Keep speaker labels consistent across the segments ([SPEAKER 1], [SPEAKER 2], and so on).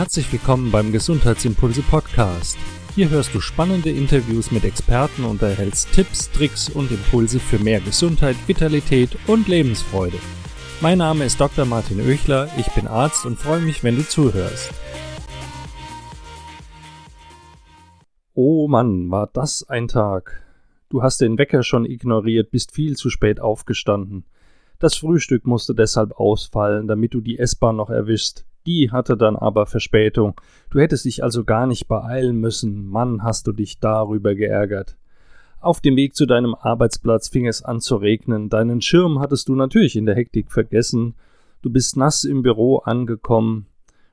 [SPEAKER 1] Herzlich willkommen beim Gesundheitsimpulse Podcast. Hier hörst du spannende Interviews mit Experten und erhältst Tipps, Tricks und Impulse für mehr Gesundheit, Vitalität und Lebensfreude. Mein Name ist Dr. Martin Oechler, ich bin Arzt und freue mich, wenn du zuhörst. Oh Mann, war das ein Tag. Du hast den Wecker schon ignoriert, bist viel zu spät aufgestanden. Das Frühstück musste deshalb ausfallen, damit du die S-Bahn noch erwischst. Die hatte dann aber Verspätung. Du hättest dich also gar nicht beeilen müssen. Mann, hast du dich darüber geärgert. Auf dem Weg zu deinem Arbeitsplatz fing es an zu regnen. Deinen Schirm hattest du natürlich in der Hektik vergessen. Du bist nass im Büro angekommen.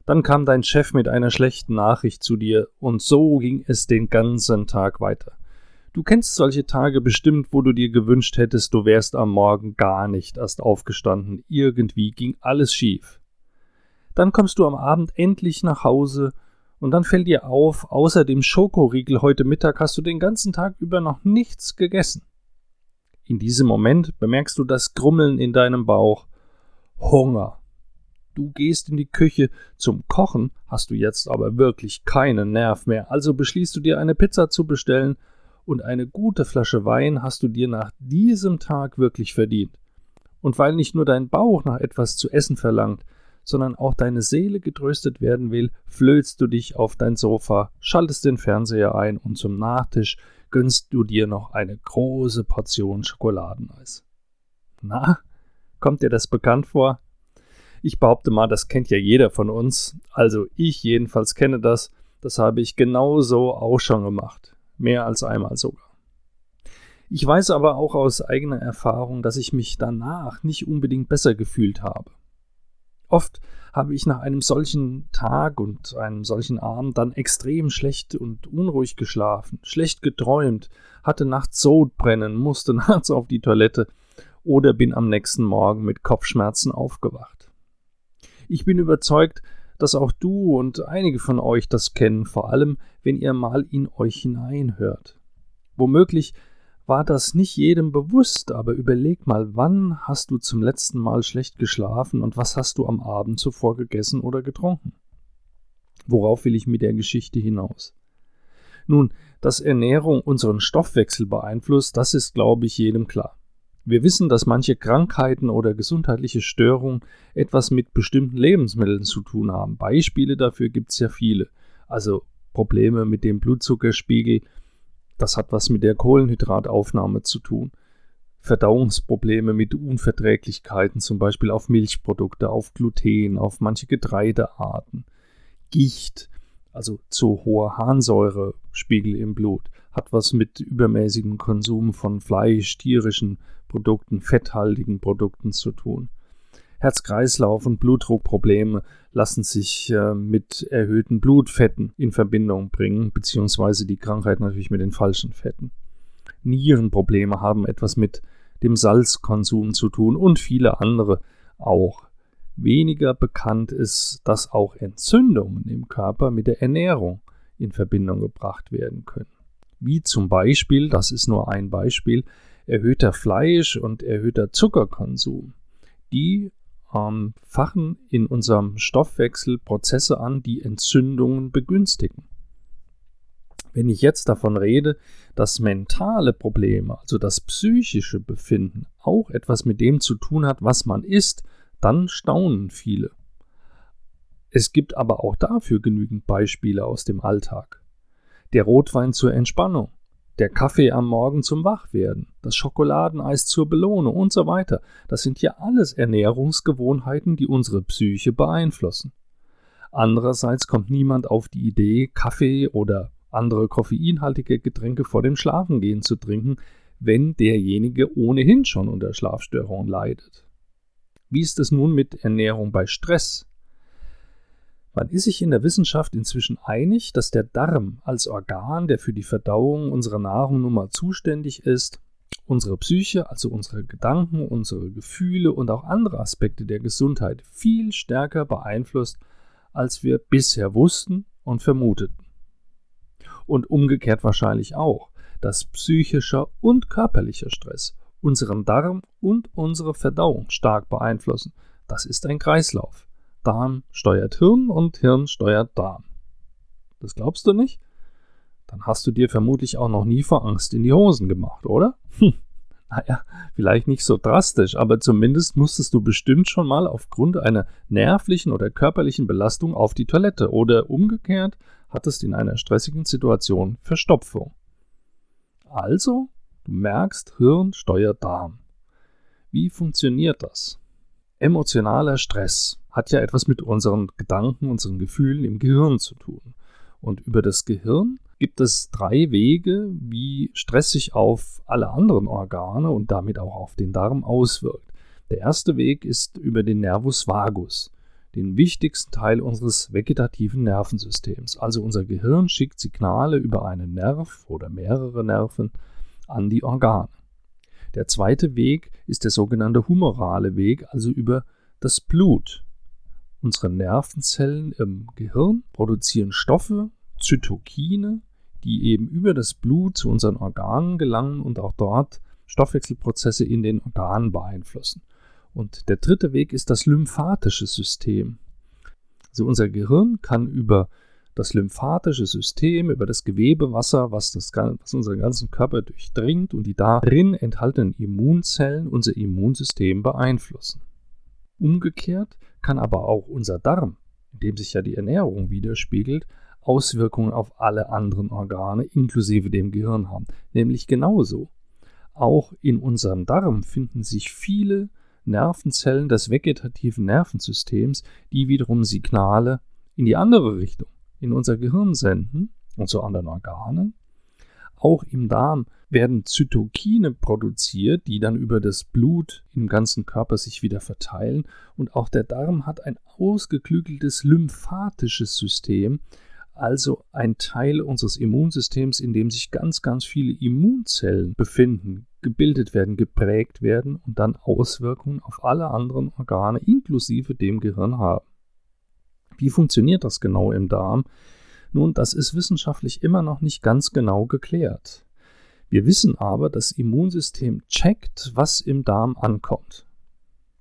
[SPEAKER 1] Dann kam dein Chef mit einer schlechten Nachricht zu dir, und so ging es den ganzen Tag weiter. Du kennst solche Tage bestimmt, wo du dir gewünscht hättest, du wärst am Morgen gar nicht erst aufgestanden. Irgendwie ging alles schief. Dann kommst du am Abend endlich nach Hause und dann fällt dir auf, außer dem Schokoriegel heute Mittag hast du den ganzen Tag über noch nichts gegessen. In diesem Moment bemerkst du das Grummeln in deinem Bauch. Hunger. Du gehst in die Küche. Zum Kochen hast du jetzt aber wirklich keinen Nerv mehr, also beschließt du dir eine Pizza zu bestellen und eine gute Flasche Wein hast du dir nach diesem Tag wirklich verdient. Und weil nicht nur dein Bauch nach etwas zu essen verlangt, sondern auch deine Seele getröstet werden will, flöhlst du dich auf dein Sofa, schaltest den Fernseher ein und zum Nachtisch gönnst du dir noch eine große Portion Schokoladeneis. Na, kommt dir das bekannt vor? Ich behaupte mal, das kennt ja jeder von uns, also ich jedenfalls kenne das, das habe ich genauso auch schon gemacht, mehr als einmal sogar. Ich weiß aber auch aus eigener Erfahrung, dass ich mich danach nicht unbedingt besser gefühlt habe. Oft habe ich nach einem solchen Tag und einem solchen Abend dann extrem schlecht und unruhig geschlafen, schlecht geträumt, hatte nachts Sodbrennen, musste nachts auf die Toilette oder bin am nächsten Morgen mit Kopfschmerzen aufgewacht. Ich bin überzeugt, dass auch du und einige von euch das kennen, vor allem wenn ihr mal in euch hineinhört. Womöglich war das nicht jedem bewusst, aber überleg mal, wann hast du zum letzten Mal schlecht geschlafen und was hast du am Abend zuvor gegessen oder getrunken? Worauf will ich mit der Geschichte hinaus? Nun, dass Ernährung unseren Stoffwechsel beeinflusst, das ist, glaube ich, jedem klar. Wir wissen, dass manche Krankheiten oder gesundheitliche Störungen etwas mit bestimmten Lebensmitteln zu tun haben. Beispiele dafür gibt es ja viele. Also Probleme mit dem Blutzuckerspiegel, das hat was mit der Kohlenhydrataufnahme zu tun. Verdauungsprobleme mit Unverträglichkeiten, zum Beispiel auf Milchprodukte, auf Gluten, auf manche Getreidearten. Gicht, also zu hoher Harnsäurespiegel im Blut, hat was mit übermäßigem Konsum von Fleisch, tierischen Produkten, fetthaltigen Produkten zu tun. Herz-Kreislauf- und Blutdruckprobleme lassen sich äh, mit erhöhten Blutfetten in Verbindung bringen, beziehungsweise die Krankheit natürlich mit den falschen Fetten. Nierenprobleme haben etwas mit dem Salzkonsum zu tun und viele andere auch. Weniger bekannt ist, dass auch Entzündungen im Körper mit der Ernährung in Verbindung gebracht werden können. Wie zum Beispiel, das ist nur ein Beispiel, erhöhter Fleisch- und erhöhter Zuckerkonsum. Die ähm, fachen in unserem Stoffwechsel Prozesse an, die Entzündungen begünstigen. Wenn ich jetzt davon rede, dass mentale Probleme, also das psychische Befinden, auch etwas mit dem zu tun hat, was man isst, dann staunen viele. Es gibt aber auch dafür genügend Beispiele aus dem Alltag. Der Rotwein zur Entspannung, der Kaffee am Morgen zum Wachwerden, das Schokoladeneis zur Belohnung und so weiter. Das sind ja alles Ernährungsgewohnheiten, die unsere Psyche beeinflussen. Andererseits kommt niemand auf die Idee, Kaffee oder andere koffeinhaltige Getränke vor dem Schlafengehen zu trinken, wenn derjenige ohnehin schon unter Schlafstörungen leidet. Wie ist es nun mit Ernährung bei Stress? Man ist sich in der Wissenschaft inzwischen einig, dass der Darm als Organ, der für die Verdauung unserer Nahrung nun mal zuständig ist, unsere Psyche, also unsere Gedanken, unsere Gefühle und auch andere Aspekte der Gesundheit viel stärker beeinflusst, als wir bisher wussten und vermuteten. Und umgekehrt wahrscheinlich auch, dass psychischer und körperlicher Stress unseren Darm und unsere Verdauung stark beeinflussen. Das ist ein Kreislauf. Darm steuert Hirn und Hirn steuert Darm. Das glaubst du nicht? Dann hast du dir vermutlich auch noch nie vor Angst in die Hosen gemacht, oder? Hm. Naja, vielleicht nicht so drastisch, aber zumindest musstest du bestimmt schon mal aufgrund einer nervlichen oder körperlichen Belastung auf die Toilette oder umgekehrt hattest in einer stressigen Situation Verstopfung. Also, du merkst, Hirn steuert Darm. Wie funktioniert das? Emotionaler Stress hat ja etwas mit unseren Gedanken, unseren Gefühlen im Gehirn zu tun. Und über das Gehirn gibt es drei Wege, wie Stress sich auf alle anderen Organe und damit auch auf den Darm auswirkt. Der erste Weg ist über den Nervus vagus, den wichtigsten Teil unseres vegetativen Nervensystems. Also unser Gehirn schickt Signale über einen Nerv oder mehrere Nerven an die Organe. Der zweite Weg ist der sogenannte humorale Weg, also über das Blut. Unsere Nervenzellen im Gehirn produzieren Stoffe, Zytokine, die eben über das Blut zu unseren Organen gelangen und auch dort Stoffwechselprozesse in den Organen beeinflussen. Und der dritte Weg ist das lymphatische System. Also unser Gehirn kann über das lymphatische System, über das Gewebewasser, was, das, was unseren ganzen Körper durchdringt und die darin enthaltenen Immunzellen unser Immunsystem beeinflussen. Umgekehrt kann aber auch unser Darm, in dem sich ja die Ernährung widerspiegelt, Auswirkungen auf alle anderen Organe inklusive dem Gehirn haben. Nämlich genauso. Auch in unserem Darm finden sich viele Nervenzellen des vegetativen Nervensystems, die wiederum Signale in die andere Richtung, in unser Gehirn senden und zu anderen Organen. Auch im Darm werden Zytokine produziert, die dann über das Blut im ganzen Körper sich wieder verteilen. Und auch der Darm hat ein ausgeklügeltes lymphatisches System, also ein Teil unseres Immunsystems, in dem sich ganz, ganz viele Immunzellen befinden, gebildet werden, geprägt werden und dann Auswirkungen auf alle anderen Organe inklusive dem Gehirn haben. Wie funktioniert das genau im Darm? Nun, das ist wissenschaftlich immer noch nicht ganz genau geklärt. Wir wissen aber, das Immunsystem checkt, was im Darm ankommt.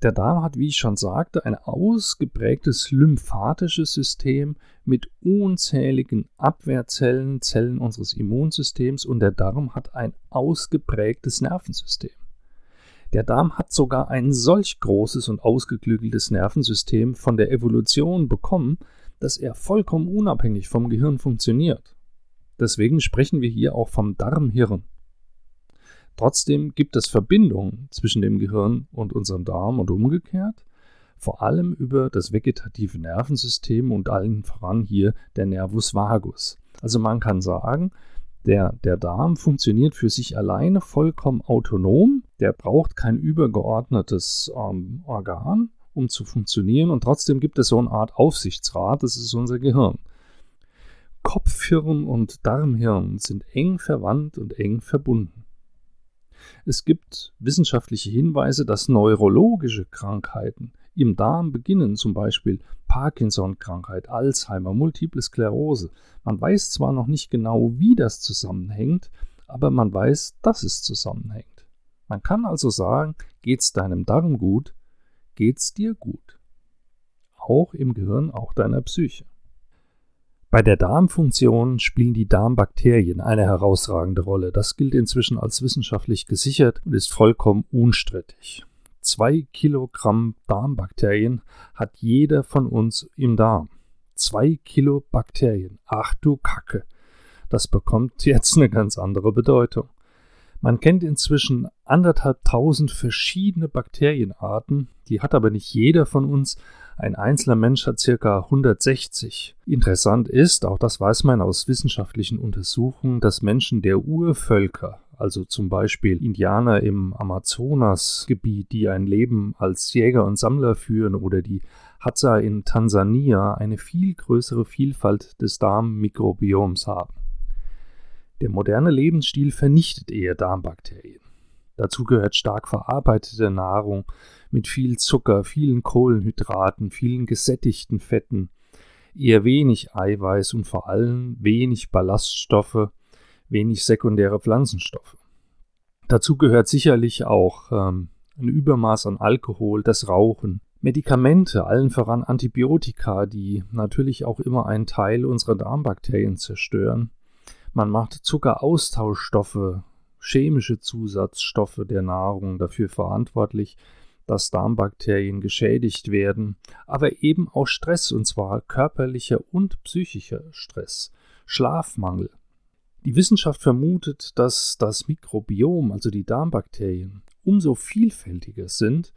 [SPEAKER 1] Der Darm hat, wie ich schon sagte, ein ausgeprägtes lymphatisches System mit unzähligen Abwehrzellen, Zellen unseres Immunsystems und der Darm hat ein ausgeprägtes Nervensystem. Der Darm hat sogar ein solch großes und ausgeklügeltes Nervensystem von der Evolution bekommen, dass er vollkommen unabhängig vom Gehirn funktioniert. Deswegen sprechen wir hier auch vom Darmhirn. Trotzdem gibt es Verbindungen zwischen dem Gehirn und unserem Darm und umgekehrt, vor allem über das vegetative Nervensystem und allen voran hier der Nervus vagus. Also man kann sagen, der, der Darm funktioniert für sich alleine vollkommen autonom, der braucht kein übergeordnetes ähm, Organ, um zu funktionieren und trotzdem gibt es so eine Art Aufsichtsrat, das ist unser Gehirn. Kopfhirn und Darmhirn sind eng verwandt und eng verbunden. Es gibt wissenschaftliche Hinweise, dass neurologische Krankheiten im Darm beginnen, zum Beispiel Parkinson-Krankheit, Alzheimer, Multiple Sklerose. Man weiß zwar noch nicht genau, wie das zusammenhängt, aber man weiß, dass es zusammenhängt. Man kann also sagen, geht's deinem Darm gut, geht's dir gut. Auch im Gehirn, auch deiner Psyche. Bei der Darmfunktion spielen die Darmbakterien eine herausragende Rolle. Das gilt inzwischen als wissenschaftlich gesichert und ist vollkommen unstrittig. Zwei Kilogramm Darmbakterien hat jeder von uns im Darm. Zwei Kilo Bakterien. Ach du Kacke. Das bekommt jetzt eine ganz andere Bedeutung. Man kennt inzwischen anderthalbtausend verschiedene Bakterienarten, die hat aber nicht jeder von uns. Ein einzelner Mensch hat circa 160. Interessant ist, auch das weiß man aus wissenschaftlichen Untersuchungen, dass Menschen der Urvölker, also zum Beispiel Indianer im Amazonasgebiet, die ein Leben als Jäger und Sammler führen, oder die Hadza in Tansania, eine viel größere Vielfalt des Darmmikrobioms haben. Der moderne Lebensstil vernichtet eher Darmbakterien. Dazu gehört stark verarbeitete Nahrung mit viel Zucker, vielen Kohlenhydraten, vielen gesättigten Fetten, eher wenig Eiweiß und vor allem wenig Ballaststoffe, wenig sekundäre Pflanzenstoffe. Dazu gehört sicherlich auch ähm, ein Übermaß an Alkohol, das Rauchen, Medikamente, allen voran Antibiotika, die natürlich auch immer einen Teil unserer Darmbakterien zerstören. Man macht Zuckeraustauschstoffe, chemische Zusatzstoffe der Nahrung dafür verantwortlich, dass Darmbakterien geschädigt werden, aber eben auch Stress, und zwar körperlicher und psychischer Stress, Schlafmangel. Die Wissenschaft vermutet, dass das Mikrobiom, also die Darmbakterien, umso vielfältiger sind,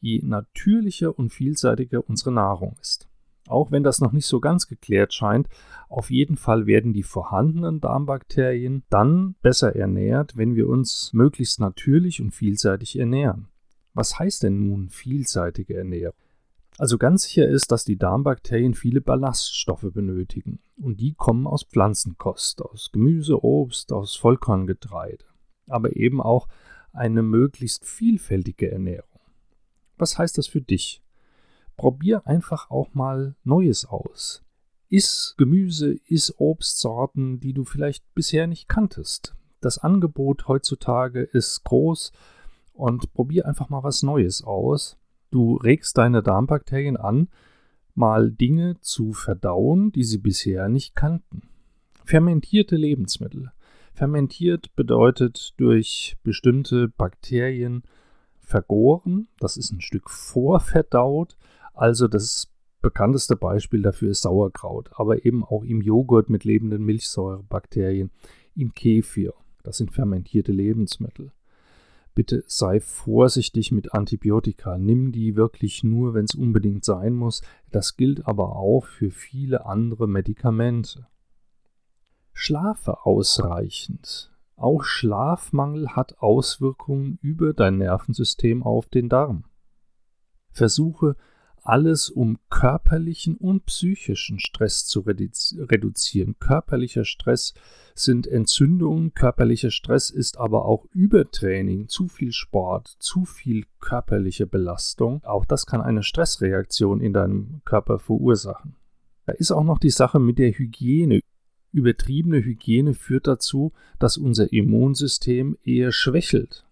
[SPEAKER 1] je natürlicher und vielseitiger unsere Nahrung ist. Auch wenn das noch nicht so ganz geklärt scheint, auf jeden Fall werden die vorhandenen Darmbakterien dann besser ernährt, wenn wir uns möglichst natürlich und vielseitig ernähren. Was heißt denn nun vielseitige Ernährung? Also ganz sicher ist, dass die Darmbakterien viele Ballaststoffe benötigen. Und die kommen aus Pflanzenkost, aus Gemüse, Obst, aus Vollkorngetreide. Aber eben auch eine möglichst vielfältige Ernährung. Was heißt das für dich? Probier einfach auch mal Neues aus. Iss Gemüse, iss Obstsorten, die du vielleicht bisher nicht kanntest. Das Angebot heutzutage ist groß und probier einfach mal was Neues aus. Du regst deine Darmbakterien an, mal Dinge zu verdauen, die sie bisher nicht kannten. Fermentierte Lebensmittel. Fermentiert bedeutet durch bestimmte Bakterien vergoren, das ist ein Stück vorverdaut, also das bekannteste Beispiel dafür ist Sauerkraut, aber eben auch im Joghurt mit lebenden Milchsäurebakterien, im Kefir, das sind fermentierte Lebensmittel bitte sei vorsichtig mit Antibiotika. Nimm die wirklich nur, wenn es unbedingt sein muss. Das gilt aber auch für viele andere Medikamente. Schlafe ausreichend. Auch Schlafmangel hat Auswirkungen über dein Nervensystem auf den Darm. Versuche alles, um körperlichen und psychischen Stress zu reduzieren. Körperlicher Stress sind Entzündungen, körperlicher Stress ist aber auch Übertraining, zu viel Sport, zu viel körperliche Belastung. Auch das kann eine Stressreaktion in deinem Körper verursachen. Da ist auch noch die Sache mit der Hygiene. Übertriebene Hygiene führt dazu, dass unser Immunsystem eher schwächelt.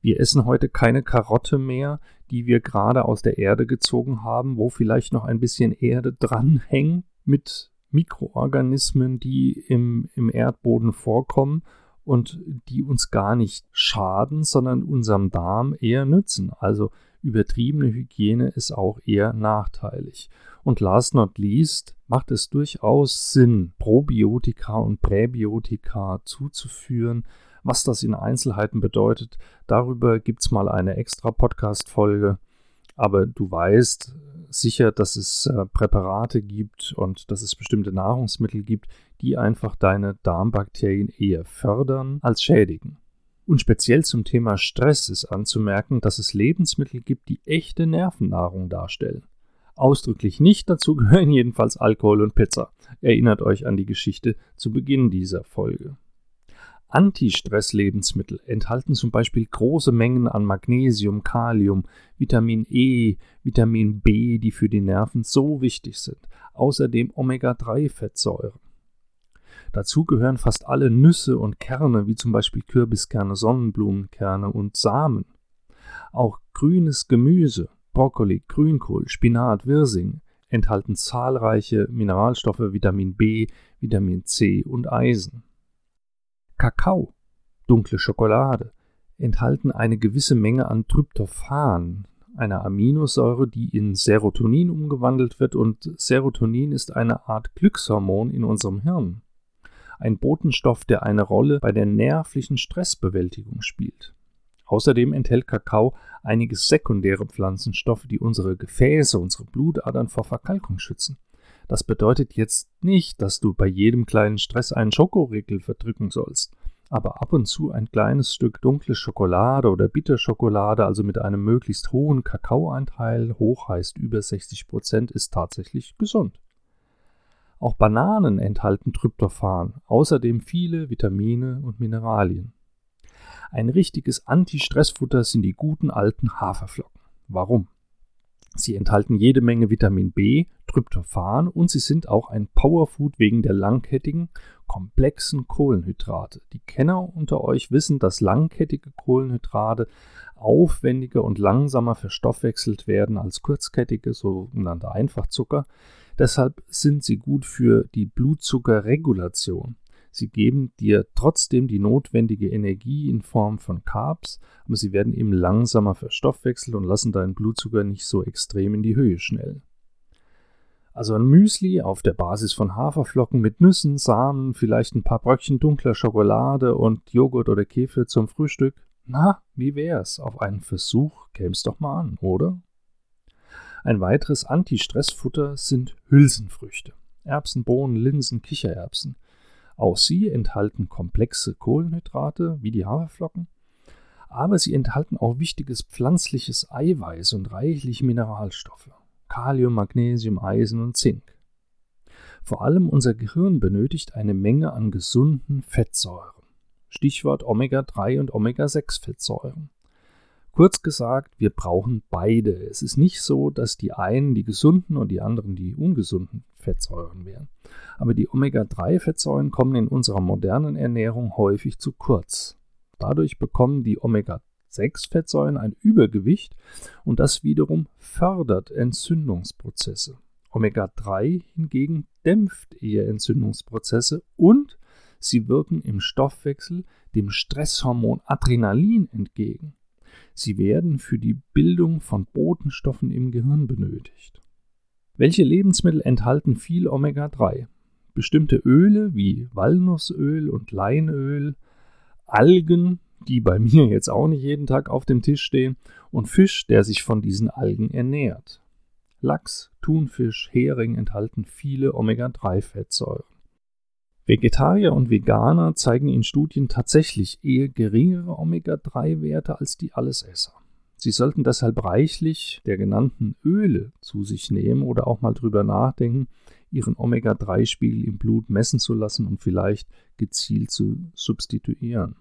[SPEAKER 1] Wir essen heute keine Karotte mehr, die wir gerade aus der Erde gezogen haben, wo vielleicht noch ein bisschen Erde dranhängt mit Mikroorganismen, die im, im Erdboden vorkommen und die uns gar nicht schaden, sondern unserem Darm eher nützen. Also übertriebene Hygiene ist auch eher nachteilig. Und last not least macht es durchaus Sinn, Probiotika und Präbiotika zuzuführen, was das in Einzelheiten bedeutet, darüber gibt es mal eine extra Podcast-Folge. Aber du weißt sicher, dass es äh, Präparate gibt und dass es bestimmte Nahrungsmittel gibt, die einfach deine Darmbakterien eher fördern als schädigen. Und speziell zum Thema Stress ist anzumerken, dass es Lebensmittel gibt, die echte Nervennahrung darstellen. Ausdrücklich nicht dazu gehören jedenfalls Alkohol und Pizza. Erinnert euch an die Geschichte zu Beginn dieser Folge. Antistress-Lebensmittel enthalten zum Beispiel große Mengen an Magnesium, Kalium, Vitamin E, Vitamin B, die für die Nerven so wichtig sind, außerdem Omega-3-Fettsäuren. Dazu gehören fast alle Nüsse und Kerne, wie zum Beispiel Kürbiskerne, Sonnenblumenkerne und Samen. Auch grünes Gemüse, Brokkoli, Grünkohl, Spinat, Wirsing enthalten zahlreiche Mineralstoffe Vitamin B, Vitamin C und Eisen. Kakao, dunkle Schokolade, enthalten eine gewisse Menge an Tryptophan, einer Aminosäure, die in Serotonin umgewandelt wird und Serotonin ist eine Art Glückshormon in unserem Hirn. Ein Botenstoff, der eine Rolle bei der nervlichen Stressbewältigung spielt. Außerdem enthält Kakao einige sekundäre Pflanzenstoffe, die unsere Gefäße, unsere Blutadern vor Verkalkung schützen. Das bedeutet jetzt nicht, dass du bei jedem kleinen Stress einen Schokoriegel verdrücken sollst. Aber ab und zu ein kleines Stück dunkle Schokolade oder Bitterschokolade, also mit einem möglichst hohen Kakaoanteil, hoch heißt über 60 Prozent, ist tatsächlich gesund. Auch Bananen enthalten Tryptophan, außerdem viele Vitamine und Mineralien. Ein richtiges Anti-Stressfutter sind die guten alten Haferflocken. Warum? Sie enthalten jede Menge Vitamin B, Tryptophan und sie sind auch ein Powerfood wegen der langkettigen, komplexen Kohlenhydrate. Die Kenner unter euch wissen, dass langkettige Kohlenhydrate aufwendiger und langsamer verstoffwechselt werden als kurzkettige, sogenannte Einfachzucker. Deshalb sind sie gut für die Blutzuckerregulation. Sie geben dir trotzdem die notwendige Energie in Form von Carbs, aber sie werden eben langsamer verstoffwechselt und lassen deinen Blutzucker nicht so extrem in die Höhe schnellen. Also ein Müsli auf der Basis von Haferflocken mit Nüssen, Samen, vielleicht ein paar Bröckchen dunkler Schokolade und Joghurt oder Kefir zum Frühstück. Na, wie wär's? Auf einen Versuch käm's doch mal an, oder? Ein weiteres Anti-Stress-Futter sind Hülsenfrüchte. Erbsen, Bohnen, Linsen, Kichererbsen. Auch sie enthalten komplexe Kohlenhydrate wie die Haferflocken, aber sie enthalten auch wichtiges pflanzliches Eiweiß und reichlich Mineralstoffe. Kalium, Magnesium, Eisen und Zink. Vor allem unser Gehirn benötigt eine Menge an gesunden Fettsäuren. Stichwort Omega-3 und Omega-6-Fettsäuren. Kurz gesagt, wir brauchen beide. Es ist nicht so, dass die einen die gesunden und die anderen die ungesunden Fettsäuren wären. Aber die Omega-3-Fettsäuren kommen in unserer modernen Ernährung häufig zu kurz. Dadurch bekommen die Omega-6-Fettsäuren ein Übergewicht und das wiederum fördert Entzündungsprozesse. Omega-3 hingegen dämpft eher Entzündungsprozesse und sie wirken im Stoffwechsel dem Stresshormon Adrenalin entgegen. Sie werden für die Bildung von Botenstoffen im Gehirn benötigt. Welche Lebensmittel enthalten viel Omega-3? Bestimmte Öle wie Walnussöl und Leinöl, Algen, die bei mir jetzt auch nicht jeden Tag auf dem Tisch stehen, und Fisch, der sich von diesen Algen ernährt. Lachs, Thunfisch, Hering enthalten viele Omega-3-Fettsäuren. Vegetarier und Veganer zeigen in Studien tatsächlich eher geringere Omega-3-Werte als die Allesesser. Sie sollten deshalb reichlich der genannten Öle zu sich nehmen oder auch mal drüber nachdenken, ihren Omega-3-Spiegel im Blut messen zu lassen und vielleicht gezielt zu substituieren.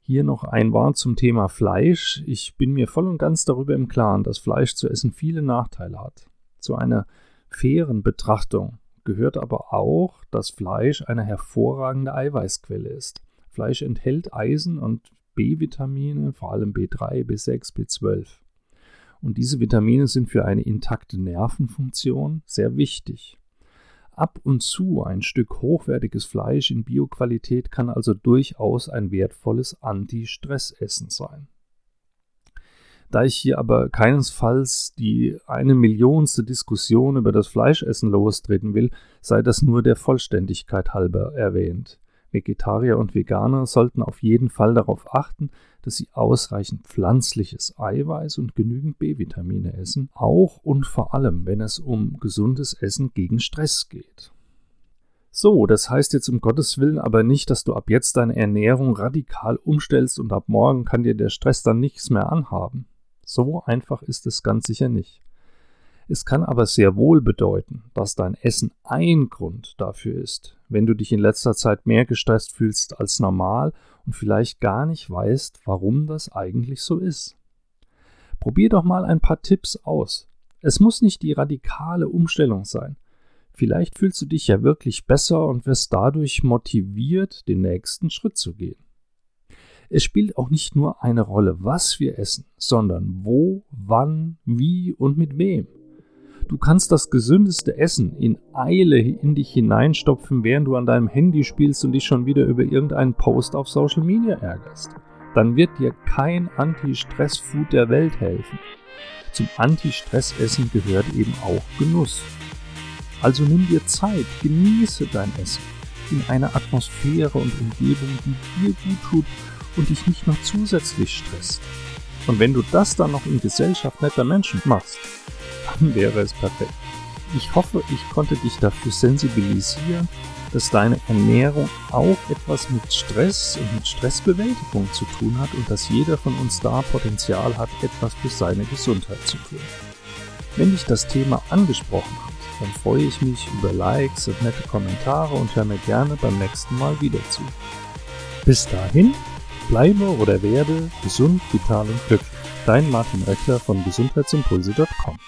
[SPEAKER 1] Hier noch ein Wort zum Thema Fleisch. Ich bin mir voll und ganz darüber im Klaren, dass Fleisch zu essen viele Nachteile hat. Zu einer fairen Betrachtung gehört aber auch, dass Fleisch eine hervorragende Eiweißquelle ist. Fleisch enthält Eisen und B-Vitamine, vor allem B3, B6, B12. Und diese Vitamine sind für eine intakte Nervenfunktion sehr wichtig. Ab und zu ein Stück hochwertiges Fleisch in Bioqualität kann also durchaus ein wertvolles Anti-Stress-Essen sein. Da ich hier aber keinesfalls die eine Millionste Diskussion über das Fleischessen lostreten will, sei das nur der Vollständigkeit halber erwähnt. Vegetarier und Veganer sollten auf jeden Fall darauf achten, dass sie ausreichend pflanzliches Eiweiß und genügend B-Vitamine essen, auch und vor allem, wenn es um gesundes Essen gegen Stress geht. So, das heißt jetzt um Gottes Willen aber nicht, dass du ab jetzt deine Ernährung radikal umstellst und ab morgen kann dir der Stress dann nichts mehr anhaben. So einfach ist es ganz sicher nicht. Es kann aber sehr wohl bedeuten, dass dein Essen ein Grund dafür ist, wenn du dich in letzter Zeit mehr gestresst fühlst als normal und vielleicht gar nicht weißt, warum das eigentlich so ist. Probier doch mal ein paar Tipps aus. Es muss nicht die radikale Umstellung sein. Vielleicht fühlst du dich ja wirklich besser und wirst dadurch motiviert, den nächsten Schritt zu gehen. Es spielt auch nicht nur eine Rolle, was wir essen, sondern wo, wann, wie und mit wem. Du kannst das gesündeste Essen in Eile in dich hineinstopfen, während du an deinem Handy spielst und dich schon wieder über irgendeinen Post auf Social Media ärgerst. Dann wird dir kein Anti-Stress-Food der Welt helfen. Zum Anti-Stress-Essen gehört eben auch Genuss. Also nimm dir Zeit, genieße dein Essen in einer Atmosphäre und Umgebung, die dir gut tut und dich nicht noch zusätzlich stresst. Und wenn du das dann noch in Gesellschaft netter Menschen machst, dann wäre es perfekt. Ich hoffe, ich konnte dich dafür sensibilisieren, dass deine Ernährung auch etwas mit Stress und mit Stressbewältigung zu tun hat und dass jeder von uns da Potenzial hat, etwas für seine Gesundheit zu tun. Wenn dich das Thema angesprochen hat, dann freue ich mich über Likes und nette Kommentare und höre mir gerne beim nächsten Mal wieder zu. Bis dahin, Bleibe oder werde gesund, vital und glücklich. Dein Martin Oechler von gesundheitsimpulse.com.